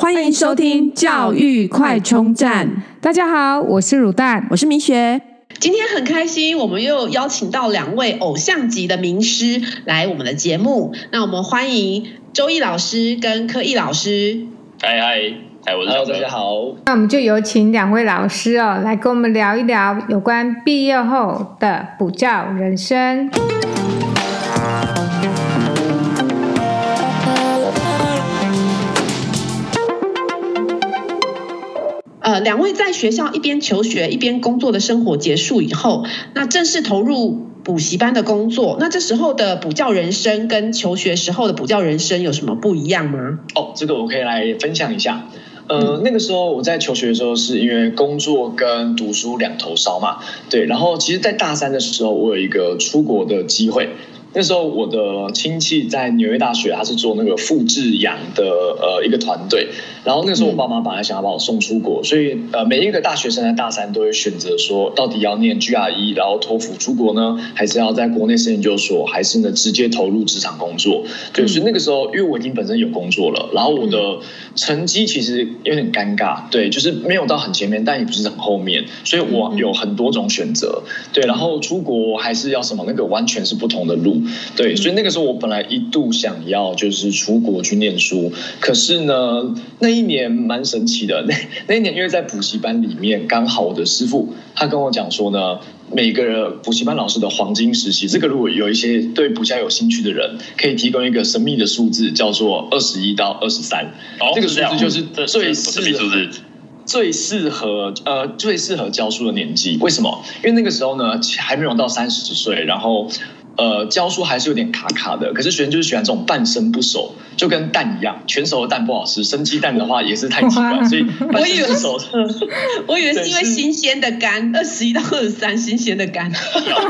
欢迎收听教育快充站。大家好，我是乳蛋，我是明雪。今天很开心，我们又邀请到两位偶像级的名师来我们的节目。那我们欢迎周易老师跟柯毅老师。嗨嗨嗨，我是小柯，大家好。那我们就有请两位老师哦，来跟我们聊一聊有关毕业后的补教人生。两位在学校一边求学一边工作的生活结束以后，那正式投入补习班的工作。那这时候的补教人生跟求学时候的补教人生有什么不一样吗？哦，这个我可以来分享一下。呃，那个时候我在求学的时候，是因为工作跟读书两头烧嘛。对，然后其实，在大三的时候，我有一个出国的机会。那时候我的亲戚在纽约大学，他是做那个复制羊的呃一个团队。然后那时候我爸妈本来想要把我送出国，所以呃每一个大学生在大三都会选择说，到底要念 GRE，然后托福出国呢，还是要在国内升研究所，还是呢直接投入职场工作？对，所以那个时候因为我已经本身有工作了，然后我的成绩其实有点尴尬，对，就是没有到很前面，但也不是很后面，所以我有很多种选择。对，然后出国还是要什么，那个完全是不同的路。对，所以那个时候我本来一度想要就是出国去念书，可是呢，那一年蛮神奇的。那那一年因为在补习班里面，刚好我的师傅他跟我讲说呢，每个补习班老师的黄金时期，这个如果有一些对补教有兴趣的人，可以提供一个神秘的数字，叫做二十一到二十三。这个数字就是最适合最适合呃最适合教书的年纪。为什么？因为那个时候呢，还没有到三十岁，然后。呃，教书还是有点卡卡的，可是学生就是喜欢这种半生不熟，就跟蛋一样，全熟的蛋不好吃，生鸡蛋的话也是太奇怪，所以半生不熟。我以为 是因为新鲜的肝，二十一到二十三，新鲜的肝。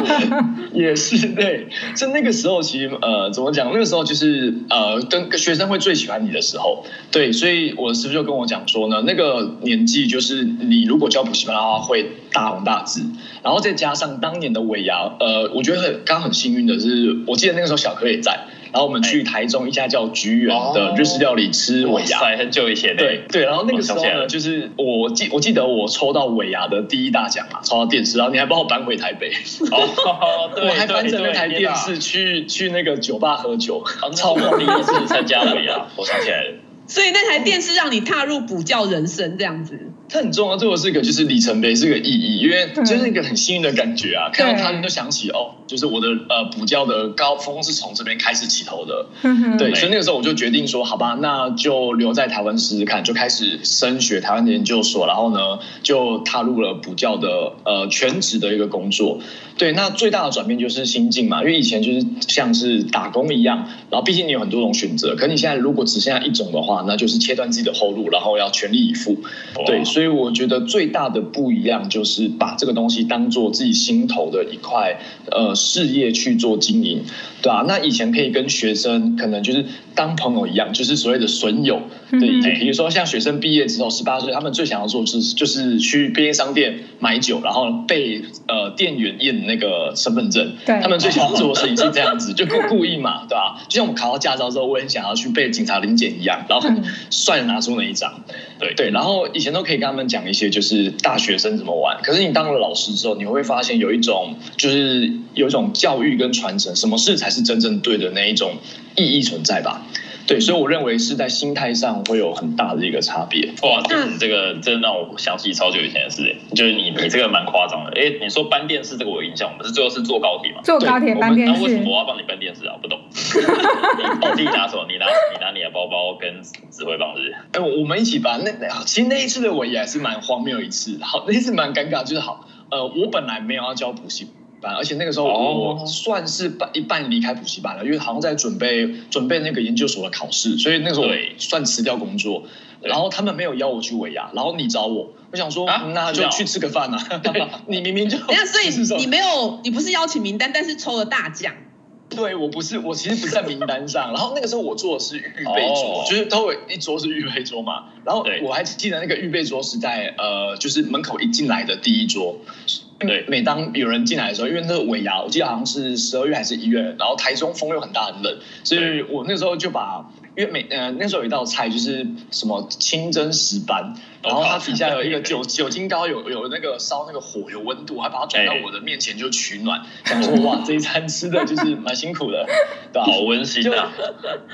也是对，就那个时候其实呃，怎么讲？那个时候就是呃，跟学生会最喜欢你的时候，对，所以我师父就跟我讲说呢，那个年纪就是你如果教补习班的话，会大红大紫，然后再加上当年的尾牙，呃，我觉得很刚很幸运。的是，我记得那个时候小柯也在，然后我们去台中一家叫菊园的日式料理吃尾牙，很久以前。对对，然后那个时候呢，就是我记我记得我抽到尾牙的第一大奖啊，抽到电视，然后你还帮我搬回台北，哦，对，我还搬着那台电视去去那个酒吧喝酒，超过第一次参加尾牙，我想起来了。所以那台电视让你踏入补教人生这样子，它很重要，对我是一个就是里程碑，是个意义，因为就是一个很幸运的感觉啊，看到他们都想起哦。就是我的呃补教的高峰是从这边开始起头的，对，所以那个时候我就决定说，好吧，那就留在台湾试试看，就开始升学台湾的研究所，然后呢就踏入了补教的呃全职的一个工作。对，那最大的转变就是心境嘛，因为以前就是像是打工一样，然后毕竟你有很多种选择，可你现在如果只剩下一种的话，那就是切断自己的后路，然后要全力以赴。对，所以我觉得最大的不一样就是把这个东西当做自己心头的一块呃。事业去做经营，对啊，那以前可以跟学生可能就是当朋友一样，就是所谓的损友。对，比如说像学生毕业之后十八岁，他们最想要做的是就是去便利商店买酒，然后被呃店员验那个身份证。对，他们最想要做的事情是这样子，就故故意嘛，对吧？就像我们考到驾照之后，我也很想要去被警察临检一样，然后很帅的拿出那一张。对对，然后以前都可以跟他们讲一些就是大学生怎么玩，可是你当了老师之后，你会发现有一种就是有一种教育跟传承，什么事才是真正对的那一种意义存在吧。对，所以我认为是在心态上会有很大的一个差别。哇，这这个真的让我想起超久以前的事，就是你你这个蛮夸张的。哎，你说搬电视这个我有印象，我们是最后是坐高铁嘛？坐高铁搬电视。那为什么我要帮你搬电视啊？不懂。你自己拿什么？你拿你拿你的包包跟指挥棒是？哎，我们一起搬。那其实那一次的我也还是蛮荒谬一次。好，那一次蛮尴尬，就是好。呃，我本来没有要交补习。班，而且那个时候我算是半一半离开补习班了，因为好像在准备准备那个研究所的考试，所以那个时候我算辞掉工作。然后他们没有邀我去尾牙，然后你找我，我想说、啊、那就去吃个饭呐。你明明就那所以你没有，你不是邀请名单，但是抽了大奖。对，我不是，我其实不在名单上。然后那个时候我坐的是预备桌，就是都有一桌是预备桌嘛。然后我还记得那个预备桌是在呃，就是门口一进来的第一桌。对，每当有人进来的时候，因为那个尾牙，我记得好像是十二月还是一月，然后台中风又很大很冷，所以我那时候就把因为每呃那时候有一道菜就是什么清蒸石斑，然后它底下有一个酒酒精膏，有有那个烧那个火有温度，还把它转到我的面前就取暖，想说哇这一餐吃的就是蛮辛苦的，对吧？好温馨啊！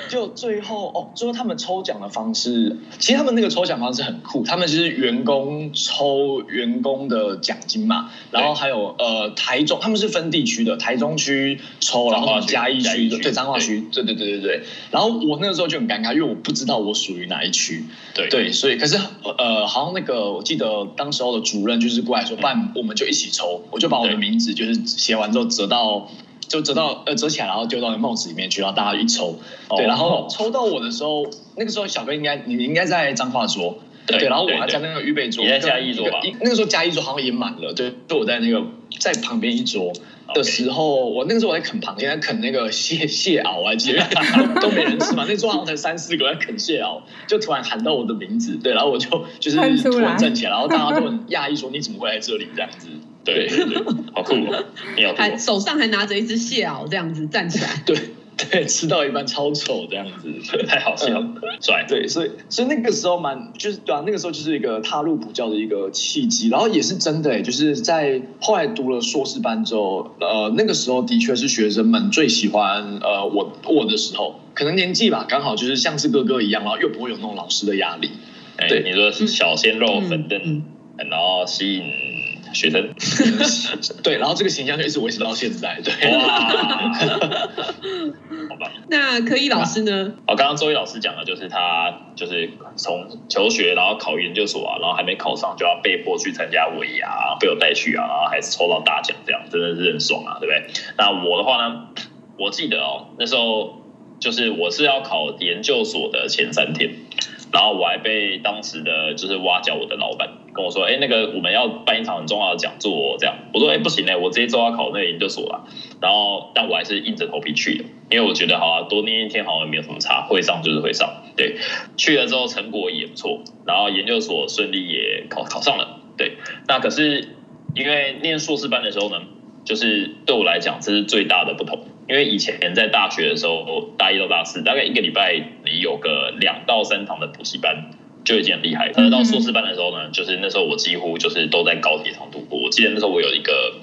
就最后哦，最后他们抽奖的方式，其实他们那个抽奖方式很酷，他们就是员工抽员工的奖金嘛，然后还有呃台中他们是分地区的，台中区抽，然后嘉义区对彰化区，对对对对对，然后我那个时候就很尴尬，因为我不知道我属于哪一区，对对，所以可是呃好像那个我记得当时候的主任就是过来说，不然我们就一起抽，我就把我的名字就是写完之后折到。就折到呃折起来，然后丢到那帽子里面去，然后大家一抽，对，然后抽到我的时候，那个时候小哥应该你应该在彰化桌，对，然后我还在那个预备桌，你在嘉义桌吧？那个时候嘉义桌好像也满了，对，就我在那个在旁边一桌的时候，我那个时候我在啃螃蟹，在啃那个蟹蟹螯，我还记得都没人吃嘛，那桌好像才三四个在啃蟹螯，就突然喊到我的名字，对，然后我就就是突然站起来，然后大家都很讶异说你怎么会来这里这样子。对对对，好酷哦！你好，还手上还拿着一只蟹螯，这样子站起来。对对，吃到一半超丑这样子，太好笑了，帅。对，所以所以那个时候蛮就是对啊，那个时候就是一个踏入补教的一个契机，然后也是真的哎，就是在后来读了硕士班之后，呃，那个时候的确是学生们最喜欢呃我我的时候，可能年纪吧，刚好就是像是哥哥一样，然后又不会有那种老师的压力。对，你说是小鲜肉粉嫩，然后吸引。学生，对，然后这个形象就一直维持到现在，对。哇，好吧。那柯一老师呢？哦，刚刚周一老师讲的，就是他就是从求学，然后考研究所啊，然后还没考上，就要被迫去参加尾牙，被我带去啊，然后还是抽到大奖，这样真的是很爽啊，对不对？那我的话呢，我记得哦，那时候就是我是要考研究所的前三天。然后我还被当时的就是挖角我的老板跟我说，哎，那个我们要办一场很重要的讲座，这样。我说，哎，不行嘞，我这一周要考那个研究所了。然后，但我还是硬着头皮去的，因为我觉得，好啊，多念一天好像也没有什么差，会上就是会上。对，去了之后成果也不错，然后研究所顺利也考考上了。对，那可是因为念硕士班的时候呢，就是对我来讲这是最大的不同。因为以前在大学的时候，大一到大四，大概一个礼拜你有个两到三堂的补习班就已经很厉害。而到硕士班的时候呢，就是那时候我几乎就是都在高铁上度过。我记得那时候我有一个，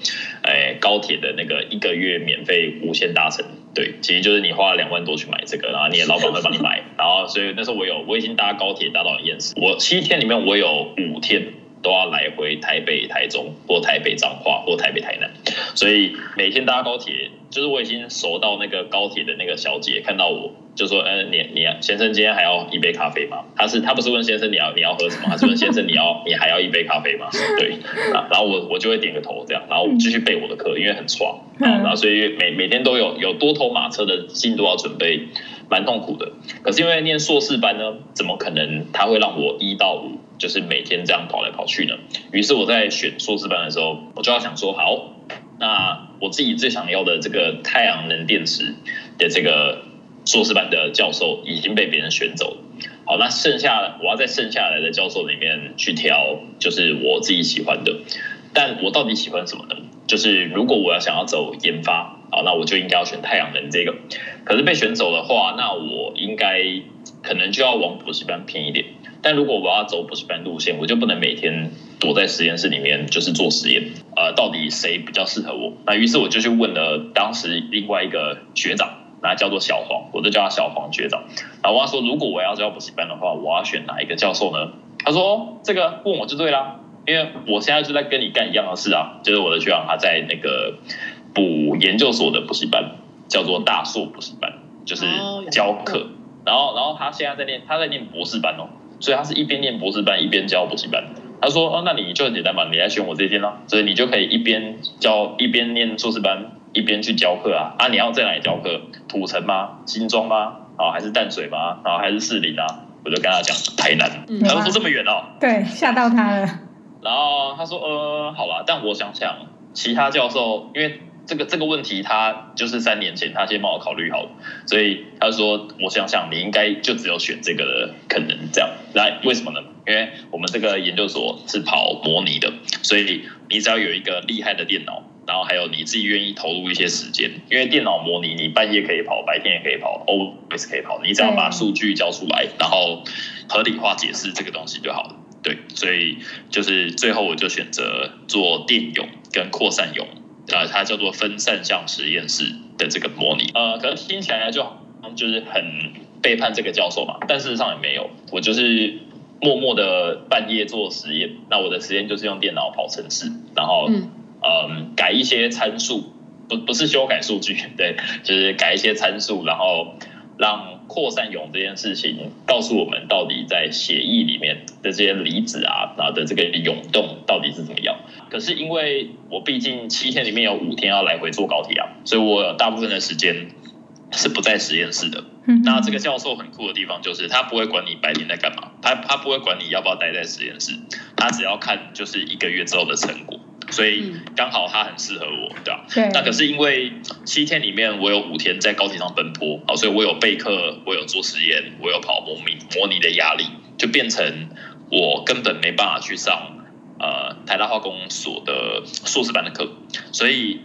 哎，高铁的那个一个月免费无限搭乘，对，其实就是你花了两万多去买这个，然后你的老板会帮你买，然后所以那时候我有我已经搭高铁搭到很厌世。我七天里面我有五天。都要来回台北、台中或台北彰化或台北台南，所以每天搭高铁，就是我已经熟到那个高铁的那个小姐看到我就说：“嗯，你你先生今天还要一杯咖啡吗？”他是他不是问先生你要你要喝什么，他是问先生你要你还要一杯咖啡吗？对，啊然后我我就会点个头这样，然后继续背我的课，因为很爽，然后所以每每天都有有多头马车的进度要准备，蛮痛苦的。可是因为念硕士班呢，怎么可能他会让我一到五？就是每天这样跑来跑去呢。于是我在选硕士班的时候，我就要想说，好，那我自己最想要的这个太阳能电池的这个硕士班的教授已经被别人选走了。好，那剩下我要在剩下来的教授里面去挑，就是我自己喜欢的。但我到底喜欢什么呢？就是如果我要想要走研发，好，那我就应该要选太阳能这个。可是被选走的话，那我应该可能就要往补习班偏一点。但如果我要走补习班路线，我就不能每天躲在实验室里面就是做实验。呃，到底谁比较适合我？那于是我就去问了当时另外一个学长，那叫做小黄，我就叫他小黄学长。然后我说，如果我要教补习班的话，我要选哪一个教授呢？他说，这个问我就对啦，因为我现在就在跟你干一样的事啊，就是我的学长他在那个补研究所的补习班，叫做大硕补习班，就是教课。然后，然后他现在在念，他在念博士班哦。所以他是一边念博士班一边教补习班。他说：“哦，那你就很简单嘛，你来选我这一天咯。所以你就可以一边教一边念硕士班，一边去教课啊。啊，你要在哪里教课？土城吗？新庄吗？啊，还是淡水吗？啊，还是士林啊？我就跟他讲台南。嗯、他说这么远哦。对，吓到他了。然后他说：呃，好吧，但我想想，其他教授因为。”这个这个问题，他就是三年前他先帮我考虑好了，所以他说：“我想想，你应该就只有选这个可能这样。来，为什么呢？因为我们这个研究所是跑模拟的，所以你只要有一个厉害的电脑，然后还有你自己愿意投入一些时间，因为电脑模拟你半夜可以跑，白天也可以跑，always 可以跑，你只要把数据交出来，然后合理化解释这个东西就好了。对，所以就是最后我就选择做电泳跟扩散泳，呃，它叫做分散项实验室的这个模拟。呃，可能听起来就就是很背叛这个教授嘛，但事实上也没有，我就是。默默的半夜做实验，那我的实验就是用电脑跑程式，然后嗯、呃、改一些参数，不不是修改数据，对，就是改一些参数，然后让扩散泳这件事情告诉我们到底在血液里面的这些离子啊，然后的这个涌动到底是怎么样。可是因为我毕竟七天里面有五天要来回坐高铁啊，所以我有大部分的时间是不在实验室的。那这个教授很酷的地方就是，他不会管你白天在干嘛，他他不会管你要不要待在实验室，他只要看就是一个月之后的成果，所以刚好他很适合我，对吧？对。那可是因为七天里面我有五天在高铁上奔波，好所以我有备课，我有做实验，我有跑模拟模拟的压力，就变成我根本没办法去上呃台大化工所的硕士班的课，所以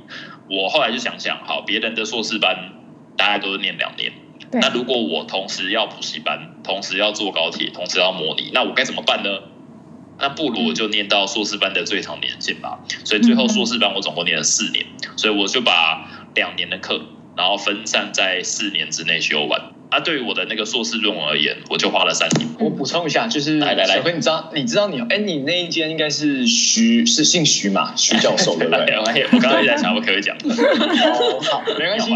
我后来就想想，好，别人的硕士班大概都是念两年。那如果我同时要补习班，同时要坐高铁，同时要模拟，那我该怎么办呢？那不如我就念到硕士班的最长年限吧。所以最后硕士班我总共念了四年，所以我就把两年的课，然后分散在四年之内修完。啊，对于我的那个硕士论文而言，我就花了三年。我补充一下，就是来来来，小辉，你知道你知道你哎，你那一间应该是徐，是姓徐嘛？徐教授对不对？我刚刚也在想，我可以讲。哦，好，没关系。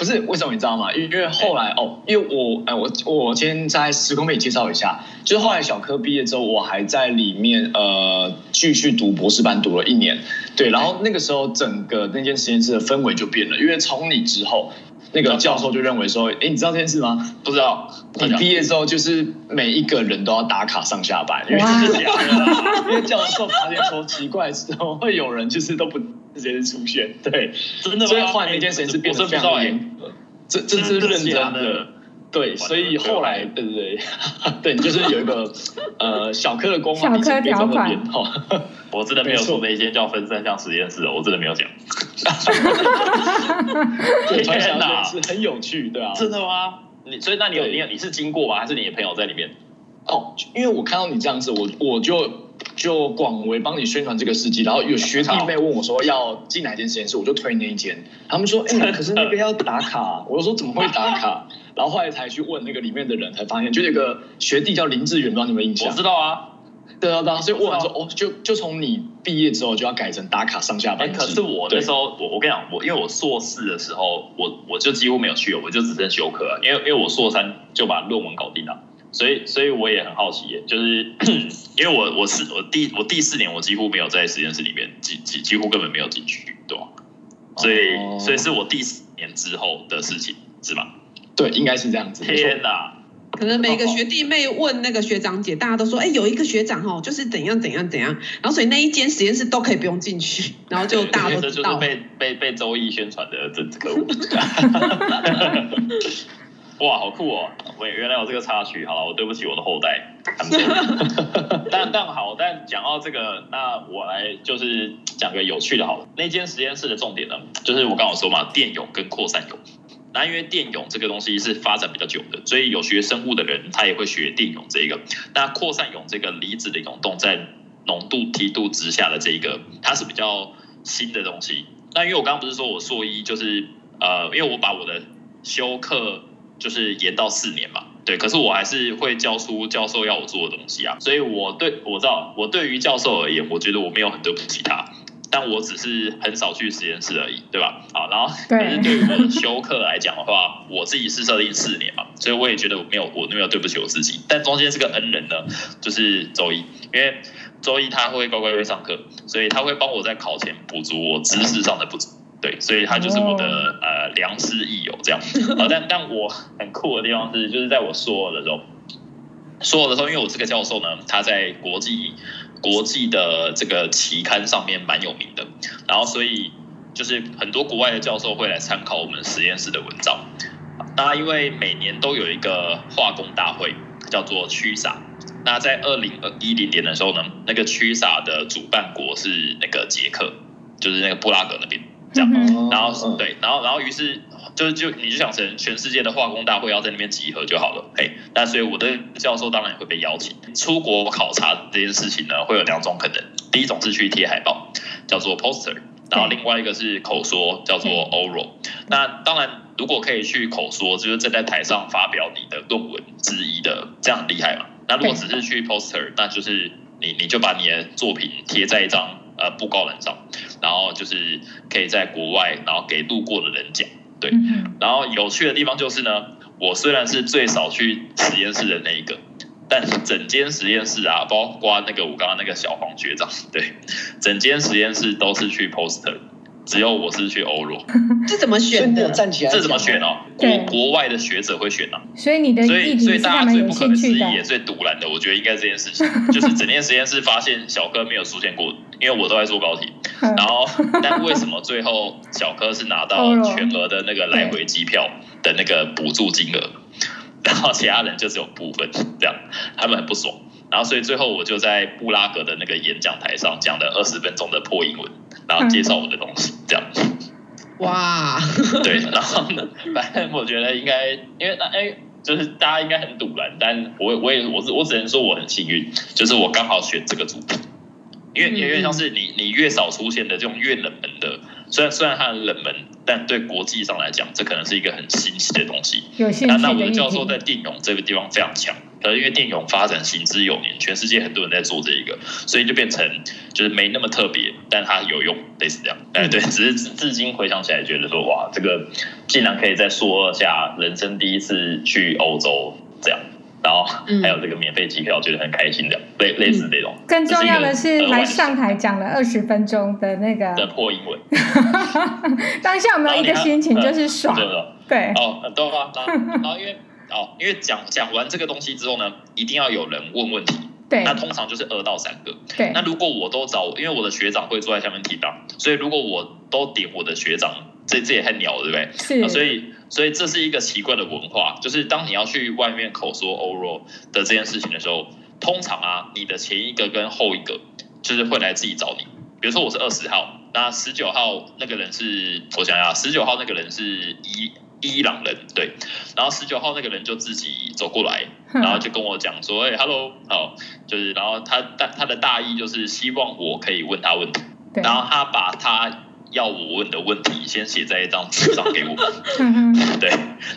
不是为什么你知道吗？因为后来哦，因为我哎，我我先在时空背景介绍一下，就是后来小科毕业之后，我还在里面呃继续读博士班，读了一年。对，然后那个时候整个那间实验室的氛围就变了，因为从你之后，那个教授就认为说，哎，你知道这件事吗？不知道。你毕业之后，就是每一个人都要打卡上下班，因为是假的。因为教授发现说奇怪，怎么会有人就是都不直接出现？对，真的吗？所以后来那间实验室变得非常严格，这这是认真的。对，所以后来对对对，对，就是有一个呃小科的光环，小柯条款。我真的没有说那间叫分散向实验室，我真的没有讲。天哪，是很有趣，对啊。真的吗？你所以那你有你你是经过吗？还是你的朋友在里面？哦，因为我看到你这样子，我我就就广为帮你宣传这个事迹，然后有学弟妹问我说要进哪间实验室，我就推那一间。他们说，哎，可是那个要打卡。我就说怎么会打卡？然后后来才去问那个里面的人，才发现就有个学弟叫林志远，不知道你们印象？我知道啊。对啊，当时问完说，哦，就就从你毕业之后就要改成打卡上下班。可是我那时候，我我跟你讲，我因为我硕士的时候，我我就几乎没有去，我就只剩修课了，因为因为我硕三就把论文搞定了，所以所以我也很好奇，就是 因为我我是我第我第四年我几乎没有在实验室里面，几几几乎根本没有进去，对吧？所以、哦、所以是我第四年之后的事情，是吗？对，应该是这样子。天哪！可能每个学弟妹问那个学长姐，大家都说，哎，有一个学长哦，就是怎样怎样怎样，然后所以那一间实验室都可以不用进去，然后就大家都知道。这就是被被被周易宣传的这这个。哇，好酷哦！我原来有这个插曲，好了，我对不起我的后代。但但好，但讲到这个，那我来就是讲个有趣的，好了。那间实验室的重点呢，就是我刚刚说嘛，电泳跟扩散泳。那因为电泳这个东西是发展比较久的，所以有学生物的人他也会学电泳这一个。那扩散泳这个离子的涌动在浓度梯度之下的这一个，它是比较新的东西。那因为我刚刚不是说我硕一就是呃，因为我把我的修课就是延到四年嘛，对，可是我还是会教出教授要我做的东西啊。所以我对我知道，我对于教授而言，我觉得我没有很对不起他。但我只是很少去实验室而已，对吧？好，然后可是对于我的休课来讲的话，我自己是设定四年嘛，所以我也觉得我没有我没有对不起我自己。但中间这个恩人呢，就是周一，因为周一他会乖乖会上课，所以他会帮我在考前补足我知识上的不足，对，所以他就是我的呃良师益友这样。好，但但我很酷的地方是，就是在我硕二的时候，硕二的时候，因为我这个教授呢，他在国际。国际的这个期刊上面蛮有名的，然后所以就是很多国外的教授会来参考我们实验室的文章。那因为每年都有一个化工大会，叫做驱撒。那在二零一零年的时候呢，那个驱撒的主办国是那个捷克。就是那个布拉格那边这样。然后对，然后然后于是就就你就想成全世界的化工大会要在那边集合就好了。嘿，那所以我的教授当然也会被邀请出国考察这件事情呢，会有两种可能。第一种是去贴海报，叫做 poster。然后另外一个是口说，叫做 oral。那当然，如果可以去口说，就是站在台上发表你的论文之一的，这样很厉害嘛。那如果只是去 poster，那就是你你就把你的作品贴在一张呃布告栏上，然后就是可以在国外，然后给路过的人讲。对。然后有趣的地方就是呢，我虽然是最少去实验室的那一个。但是整间实验室啊，包括那个我刚刚那个小黄学长，对，整间实验室都是去 poster，只有我是去 oral。这怎么选的？站起来，这怎么选哦？国国外的学者会选啊。所以你的，所以所以大家最不可思议也最堵拦的，我觉得应该这件事情，就是整件实验室发现小柯没有出现过，因为我都在做高铁。然后，但为什么最后小柯是拿到 全额的那个来回机票的那个补助金额？然后其他人就只有部分这样，他们很不爽。然后所以最后我就在布拉格的那个演讲台上讲了二十分钟的破英文，然后介绍我的东西这样。哇，对，然后呢，反正我觉得应该，因为那哎，就是大家应该很堵然，但我我也我是我只能说我很幸运，就是我刚好选这个主题，因为因为像是你你越少出现的这种越冷门的。虽然虽然它很冷门，但对国际上来讲，这可能是一个很新奇的东西。有兴趣。那那我的教授在电泳这个地方非常强，可是因为电泳发展行之有年，全世界很多人在做这一个，所以就变成就是没那么特别，但它有用，类似这样。哎，对，只是至今回想起来，觉得说哇，这个竟然可以在硕二下人生第一次去欧洲这样。然后还有这个免费机票，觉得很开心的，类类似这种。更重要的是，还上台讲了二十分钟的那个的破英文。当下有没有一个心情就是爽？对哦，很多啊。然后因为哦，因为讲讲完这个东西之后呢，一定要有人问问题。对。那通常就是二到三个。对。那如果我都找，因为我的学长会坐在下面提档，所以如果我都点我的学长，这这也很鸟了，对不对？是。所以。所以这是一个奇怪的文化，就是当你要去外面口说 oral 的这件事情的时候，通常啊，你的前一个跟后一个就是会来自己找你。比如说我是二十号，那十九号那个人是，我想想，十九号那个人是伊伊朗人，对，然后十九号那个人就自己走过来，然后就跟我讲说，哎，hello，好，就是，然后他大他的大意就是希望我可以问他问题，然后他把他。要我问的问题，先写在一张纸上给我。对，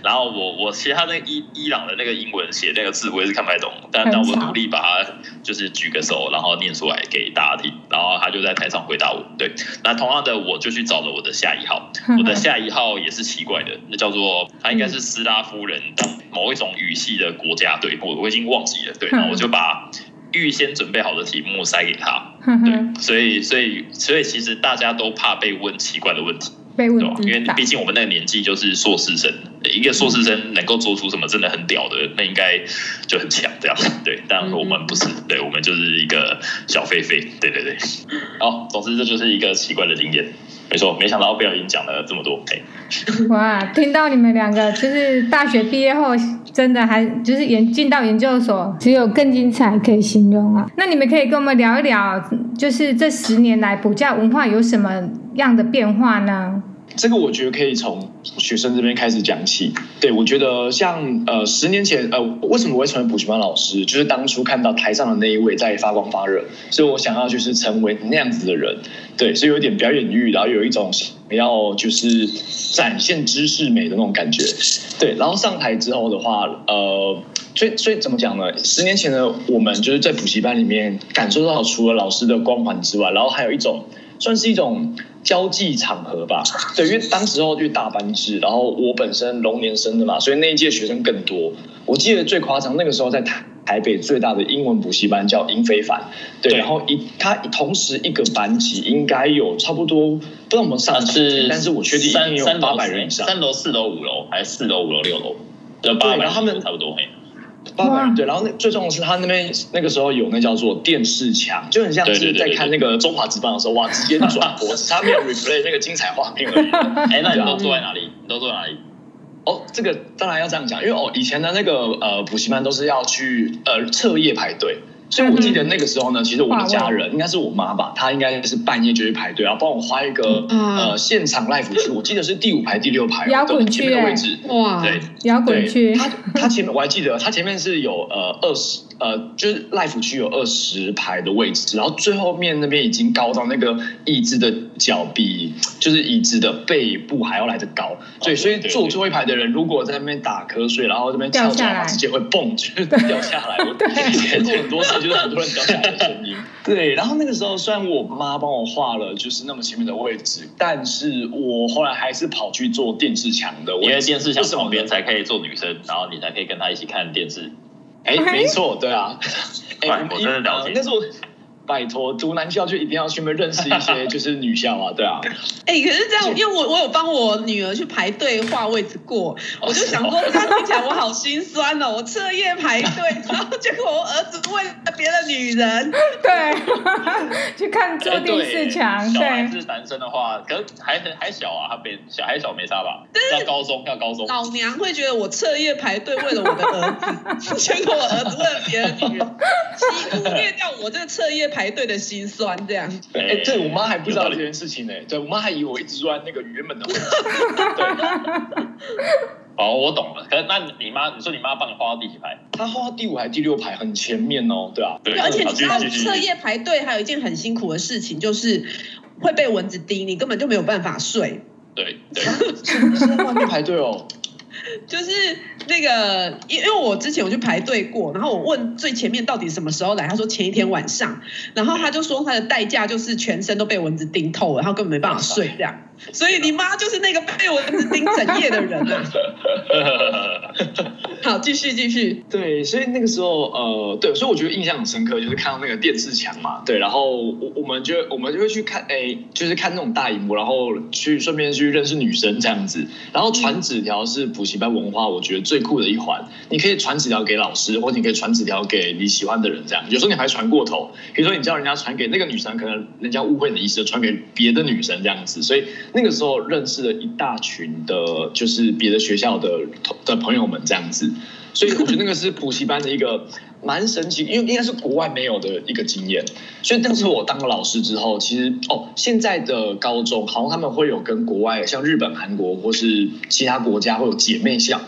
然后我我其实他那伊伊朗的那个英文写那个字，我也是看不太懂。但但我努力把它就是举个手，然后念出来给大家听。然后他就在台上回答我。对，那同样的，我就去找了我的下一号。我的下一号也是奇怪的，那叫做他应该是斯拉夫人当某一种语系的国家。对，我我已经忘记了。对，然后我就把。预先准备好的题目塞给他，对，所以所以所以其实大家都怕被问奇怪的问题，被问，对，因为毕竟我们那个年纪就是硕士生，一个硕士生能够做出什么真的很屌的，那应该就很强这样，对，但我们不是，对，我们就是一个小飞飞，对对对，好，总之这就是一个奇怪的经验。没错，没想到不小心讲了这么多。哇，听到你们两个就是大学毕业后，真的还就是研进到研究所，只有更精彩可以形容啊。那你们可以跟我们聊一聊，就是这十年来补教文化有什么样的变化呢？这个我觉得可以从学生这边开始讲起。对，我觉得像呃十年前呃为什么我会成为补习班老师，就是当初看到台上的那一位在发光发热，所以我想要就是成为那样子的人。对，所以有点表演欲，然后有一种想要就是展现知识美的那种感觉。对，然后上台之后的话，呃，所以所以怎么讲呢？十年前的我们就是在补习班里面感受到除了老师的光环之外，然后还有一种算是一种。交际场合吧，对，因为当时候就大班制，然后我本身龙年生的嘛，所以那一届学生更多。我记得最夸张，那个时候在台台北最大的英文补习班叫英非凡，对，对。然后一他同时一个班级应该有差不多，不知道我们上是，但是我确定一定有八百人以上，三楼、四楼、五楼，还是四楼、五楼、六楼，对八百，然后他们差不多八百人对，然后那最重要的是他那边那个时候有那叫做电视墙，就很像是在看那个中华职棒的时候，哇，直接转播，他没有 replay 那个精彩画面而已。哎，那你都坐在哪里？你都坐在哪里？哦，这个当然要这样讲，因为哦，以前的那个呃补习班都是要去呃彻夜排队。所以我记得那个时候呢，其实我的家人应该是我妈吧，她应该是半夜就去排队，然后帮我花一个呃现场 live 区，我记得是第五排第六排 摇滚区的位置，哇，对，摇滚区，他他前面我还记得，他前面是有呃二十呃就是 live 区有二十排的位置，然后最后面那边已经高到那个椅子的脚比就是椅子的背部还要来得高，对，所以坐最后一排的人如果在那边打瞌睡，然后这边翘脚，直接会蹦，就 是掉下来。我以前做很多次，就是很多人掉下来的声音。对，然后那个时候虽然我妈帮我画了就是那么前面的位置，但是我后来还是跑去做电视墙的，因为电视墙旁边才可以坐女生，然后你才可以跟她一起看电视。哎，没错，对啊。哎，我真的了解。那时候。拜托，读男校就一定要去那边认识一些 就是女校啊，对啊。哎、欸，可是这样，因为我我有帮我女儿去排队划位置过，我就想说，这样听起来我好心酸哦。我彻夜排队，然后结果我儿子为了别的女人，对，去看坐电视墙。小孩是男生的话，可是还还小啊，他比小孩小没差吧？要高中要高中。老娘会觉得我彻夜排队为了我的儿子，结果我儿子为了别的女人，几乎灭掉我这个彻夜。排队的心酸，这样。哎、欸，对我妈还不知道这件事情呢。对我妈还以为我一直坐在那个原本的位置。对。哦，我懂了。可是那你妈，你说你妈帮你画到第几排？她画到第五排、第六排，很前面哦。对啊。对，而且你知道彻夜排队还有一件很辛苦的事情，就是会被蚊子叮，你根本就没有办法睡。对对。是在外面排队哦。就是那个，因因为我之前我去排队过，然后我问最前面到底什么时候来，他说前一天晚上，然后他就说他的代价就是全身都被蚊子叮透了，然后根本没办法睡这样。所以你妈就是那个被蚊子叮整夜的人啊！好，继续继续。对，所以那个时候，呃，对，所以我觉得印象很深刻，就是看到那个电视墙嘛，对，然后我我们就我们就会去看，哎，就是看那种大荧幕，然后去顺便去认识女生这样子。然后传纸条是补习班文化，我觉得最酷的一环。你可以传纸条给老师，或者你可以传纸条给你喜欢的人，这样。有时候你还传过头，比如说你叫人家传给那个女生，可能人家误会你的意思，传给别的女生这样子，所以。那个时候认识了一大群的，就是别的学校的的朋友们这样子，所以我觉得那个是补习班的一个蛮神奇，因为应该是国外没有的一个经验。所以当时我当了老师之后，其实哦，现在的高中好像他们会有跟国外像日本、韩国或是其他国家会有姐妹校。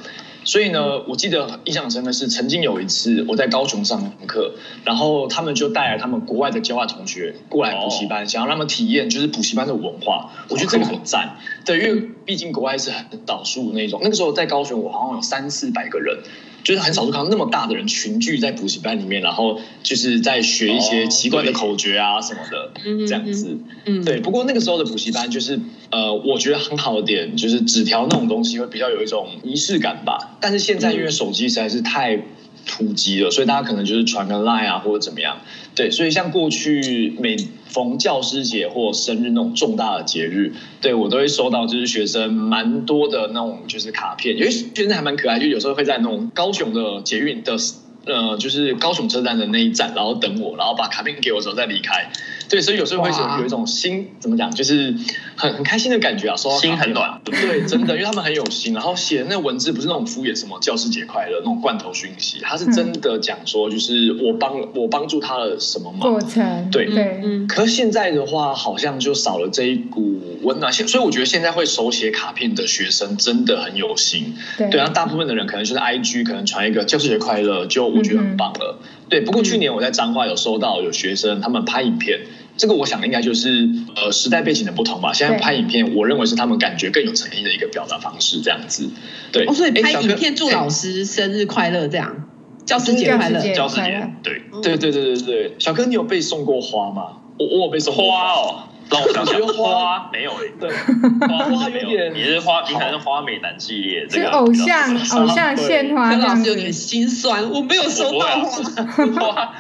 所以呢，我记得印象深的是，曾经有一次我在高雄上课，然后他们就带来他们国外的交换同学过来补习班，想要让他们体验就是补习班的文化。我觉得这个很赞，对，因为毕竟国外是很少数那种。那个时候在高雄，我好像有三四百个人。就是很少看到那么大的人群聚在补习班里面，然后就是在学一些奇怪的口诀啊什么的，这样子。嗯，对。不过那个时候的补习班就是，呃，我觉得很好的点就是纸条那种东西会比较有一种仪式感吧。但是现在因为手机实在是太突击了，所以大家可能就是传个 line 啊或者怎么样。对，所以像过去每逢教师节或生日那种重大的节日，对我都会收到就是学生蛮多的那种就是卡片，因为学生还蛮可爱，就有时候会在那种高雄的捷运的呃就是高雄车站的那一站，然后等我，然后把卡片给我之后再离开。对，所以有时候会有有一种心怎么讲，就是很很开心的感觉啊，说心很暖。对，真的，因为他们很有心，然后写的那文字不是那种敷衍什么教师节快乐那种罐头讯息，他是真的讲说，就是我帮我帮助他了什么忙。过程。对对。可是现在的话，好像就少了这一股温暖。现所以我觉得现在会手写卡片的学生真的很有心。对。对，然后大部分的人可能就是 IG 可能传一个教师节快乐，就我觉得很棒了。对。不过去年我在彰化有收到有学生他们拍影片。这个我想应该就是呃时代背景的不同吧。现在拍影片，我认为是他们感觉更有诚意的一个表达方式，这样子。对，哦，所以拍影片祝老师生日快乐，这样，教师节快乐，教师节，对，对对对对对。小哥，你有被送过花吗？我我有被送过花。哦，老小学花没有哎，对，花有。点，你是花，你可能是花美男系列，这个偶像偶像献花，老师有点心酸，我没有收到花。花，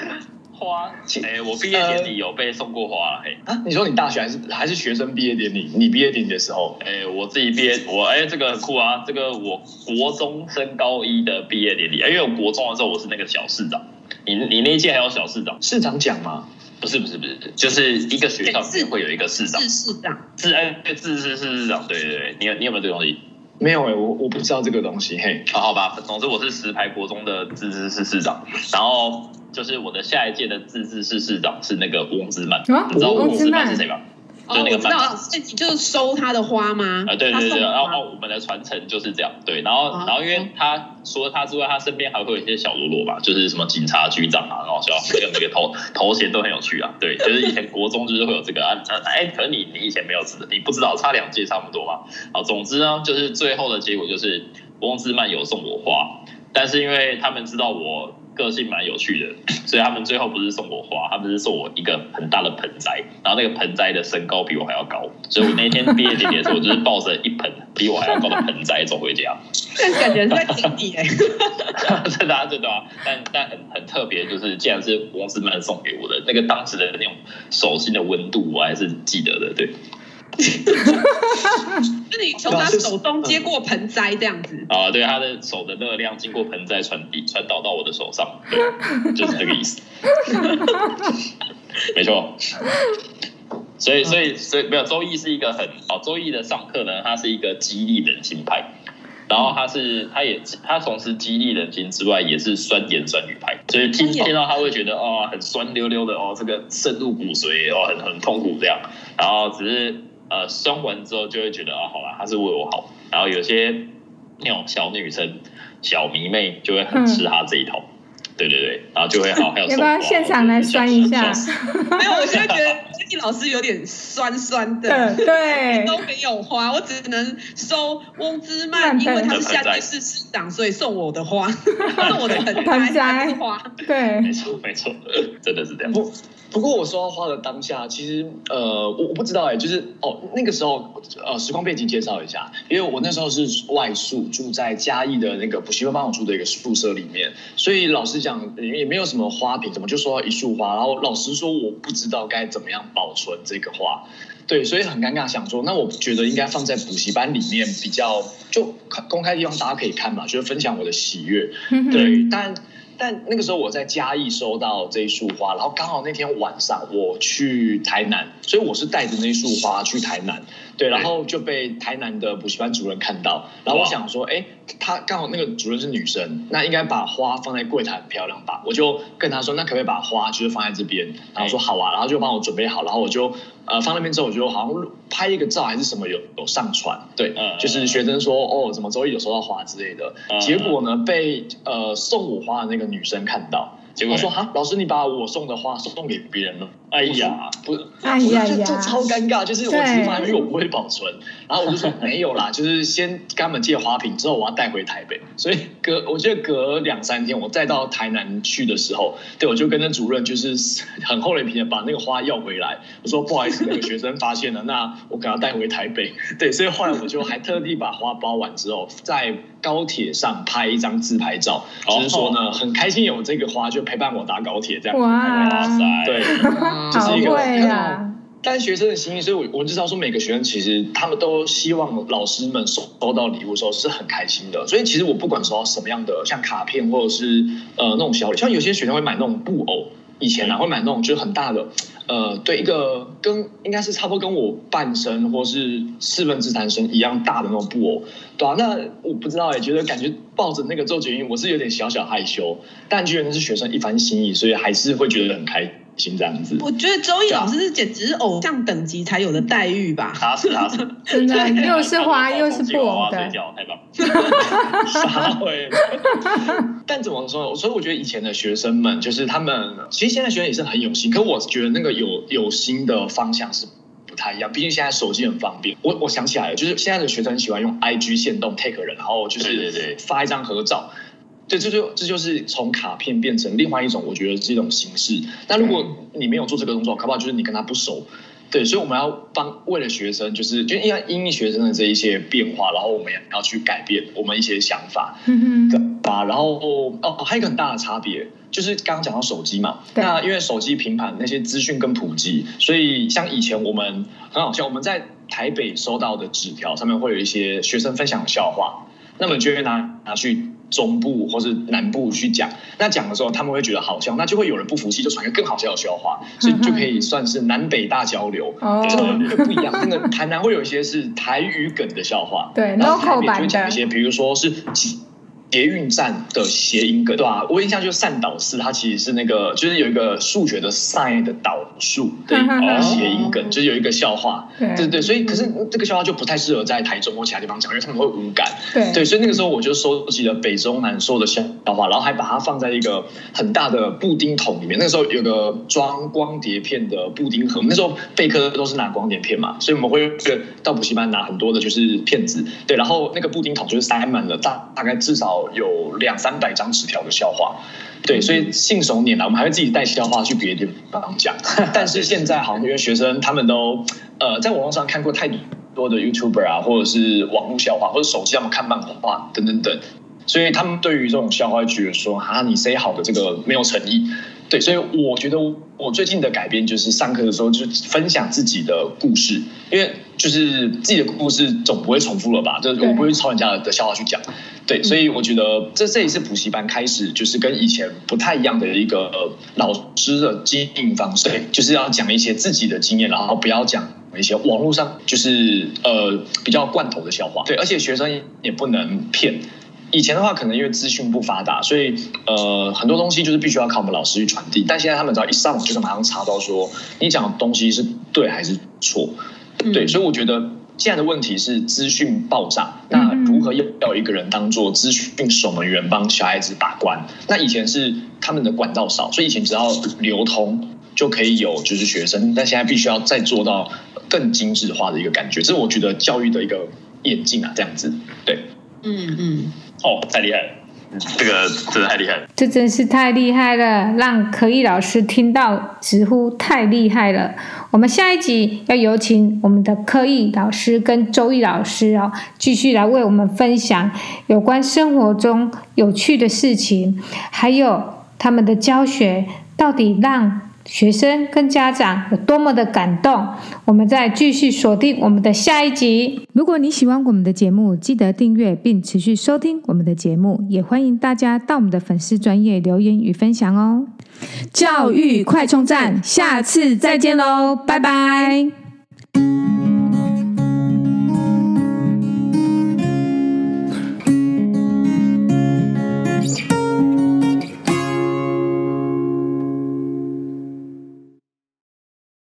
哎、欸，我毕业典礼有被送过花，嘿、呃、啊！你说你大学还是还是学生毕业典礼？你毕业典礼的时候，哎、欸，我自己毕业，我哎、欸，这个很酷啊！这个我国中升高一的毕业典礼，因为我国中的时候我是那个小市长，你你那一届还有小市长？市长奖吗？不是不是不是，就是一个学校会有一个市长，市市长，市哎，自治市市长，对对对，你有你有没有这个东西？没有哎、欸，我我不知道这个东西，嘿，好好吧，总之我是石牌国中的自治市市长，然后。就是我的下一届的自治市市长是那个翁之曼，啊、你知道翁之曼是谁吗？哦，我知道，是你就是收他的花吗？啊，对对对，然后哦，我们的传承就是这样，对，然后然后因为他除了他之外，他身边还会有一些小喽啰吧，就是什么警察局长啊，然后小那个那个头 头衔都很有趣啊，对，就是以前国中就是会有这个啊，哎，可能你你以前没有知道，你不知道差两届差不多嘛，好，总之呢，就是最后的结果就是翁之曼有送我花，但是因为他们知道我。个性蛮有趣的，所以他们最后不是送我花，他们是送我一个很大的盆栽，然后那个盆栽的身高比我还要高，所以我那天毕业典礼的时候，我就是抱着一盆比我还要高的盆栽走回家。但感觉在井底哎，真的啊，真的啊，但但很很特别，就是既然是翁之曼送给我的，那个当时的那种手心的温度，我还是记得的，对。那 你从他手中接过盆栽这样子啊？对，他的手的热量经过盆栽传递传导到我的手上，对，就是这个意思。没错。所以，所以，所以没有周易是一个很好。周易的上课呢，他是一个激励人心派，然后他是他也他同时激励人心之外，也是酸言酸语派。所以听听到他会觉得哦，很酸溜溜的哦，这个深入骨髓哦，很很痛苦这样。然后只是。呃，生完之后就会觉得啊，好啦，他是为我好。然后有些那种小女生、小迷妹就会很吃他这一套，嗯、对对对，然后就会好，还有要不要现场来酸一下？没有，我现在觉得杰尼老师有点酸酸的，对，都没有花，我只能收翁之曼，因为他是下届市市长，所以送我的花，送我的盆栽花，对，没错没错，真的是这样。不过我收到花的当下，其实呃，我我不知道哎，就是哦，那个时候呃，时光背景介绍一下，因为我那时候是外宿，住在嘉义的那个补习班帮我住的一个宿舍里面，所以老实讲也没有什么花瓶，怎么就收到一束花？然后老实说，我不知道该怎么样保存这个花，对，所以很尴尬，想说那我觉得应该放在补习班里面比较就公开地方大家可以看嘛，就是分享我的喜悦，对，但。但那个时候我在嘉义收到这一束花，然后刚好那天晚上我去台南，所以我是带着那束花去台南，对，然后就被台南的补习班主任看到，然后我想说，哎，她刚好那个主任是女生，那应该把花放在柜台很漂亮吧？我就跟她说，那可不可以把花就是放在这边？然后说好啊，然后就帮我准备好，然后我就。呃，放那边之后，我就好像拍一个照还是什么有有上传，对，嗯、就是学生说哦，怎么周一有收到花之类的，嗯、结果呢被呃送我花的那个女生看到。结果说哈，老师，你把我送的花送给别人了。哎呀，不，哎呀呀，就超尴尬。就是我只发，因为我不会保存。然后我就说没有啦，就是先跟他们借花瓶，之后我要带回台北。所以隔，我觉得隔两三天，我再到台南去的时候，对，我就跟那主任就是很厚脸皮的把那个花要回来。我说不好意思，那个学生发现了，那我给他带回台北。对，所以后来我就还特地把花包完之后，在高铁上拍一张自拍照，就是说呢，很开心有这个花就。陪伴我搭高铁这样，哇塞，对，哇就是一个，啊、但学生的心意，所以我我知道说每个学生其实他们都希望老师们收收到礼物的时候是很开心的，所以其实我不管收到什么样的，像卡片或者是呃那种小礼，像有些学生会买那种布偶，以前啊会买那种就是很大的。呃，对，一个跟应该是差不多跟我半身或是四分之三身一样大的那种布偶，对啊，那我不知道哎，觉得感觉抱着那个周杰伦，我是有点小小害羞，但觉得那是学生一番心意，所以还是会觉得很开心这样子。我觉得周易老师是简直是偶像等级才有的待遇吧？他是他是，真的又是花又是布偶的，太棒？但怎么说？所以我觉得以前的学生们，就是他们，其实现在学生也是很有心。可我觉得那个有有心的方向是不太一样。毕竟现在手机很方便。我我想起来了，就是现在的学生喜欢用 IG 限动 take 人，然后就是发一张合照。对，这就这就是从卡片变成另外一种，我觉得是一种形式。那如果你没有做这个动作，可不好就是你跟他不熟。对，所以我们要帮为了学生，就是就因为因应学生的这一些变化，然后我们也要去改变我们一些想法，嗯哼，啊，然后哦，还有一个很大的差别，就是刚刚讲到手机嘛，对那因为手机、平板那些资讯更普及，所以像以前我们很好笑，我们在台北收到的纸条上面会有一些学生分享的笑话，那么就会拿拿去。中部或是南部去讲，那讲的时候他们会觉得好笑，那就会有人不服气，就传个更好笑的笑话，所以就可以算是南北大交流，真的会不一样。那个台南会有一些是台语梗的笑话，对，然后台北就会讲一些，比如说是。捷运站的谐音梗，对吧、啊？我印象就是善导寺，它其实是那个，就是有一个数学的 sin 的导数的谐音梗，就是有一个笑话，对对对。所以，可是这个笑话就不太适合在台中或其他地方讲，因为他们会无感。对对，所以那个时候我就收集了北中南所有的笑话，然后还把它放在一个很大的布丁桶里面。那个时候有个装光碟片的布丁盒，那时候备课都是拿光碟片嘛，所以我们会到补习班拿很多的就是片子，对，然后那个布丁桶就是塞满了大大概至少。有两三百张纸条的笑话，对，所以信手拈来，我们还会自己带笑话去别的地方讲。但是现在好像因为学生他们都呃在网络上看过太多的 YouTuber 啊，或者是网络笑话，或者手机他们看漫画等等等，所以他们对于这种笑话觉得说啊，你 say 好的这个没有诚意。对，所以我觉得我最近的改变就是上课的时候就分享自己的故事，因为就是自己的故事总不会重复了吧？就我不会抄人家的笑话去讲。对，所以我觉得这这也是补习班开始就是跟以前不太一样的一个老师的经营方式，就是要讲一些自己的经验，然后不要讲一些网络上就是呃比较罐头的笑话。对，而且学生也不能骗。以前的话，可能因为资讯不发达，所以呃很多东西就是必须要靠我们老师去传递。但现在他们只要一上网，就是马上查到说你讲的东西是对还是错。对，所以我觉得。现在的问题是资讯爆炸，那如何要要一个人当做资讯守门员，帮小孩子把关？那以前是他们的管道少，所以以前只要流通就可以有就是学生，但现在必须要再做到更精致化的一个感觉，这是我觉得教育的一个演进啊，这样子，对，嗯嗯，哦，太厉害了。这个真的太厉害了，这真是太厉害了，让可意老师听到直呼太厉害了。我们下一集要有请我们的可意老师跟周易老师哦，继续来为我们分享有关生活中有趣的事情，还有他们的教学到底让。学生跟家长有多么的感动，我们再继续锁定我们的下一集。如果你喜欢我们的节目，记得订阅并持续收听我们的节目，也欢迎大家到我们的粉丝专业留言与分享哦。教育快充站，下次再见喽，拜拜。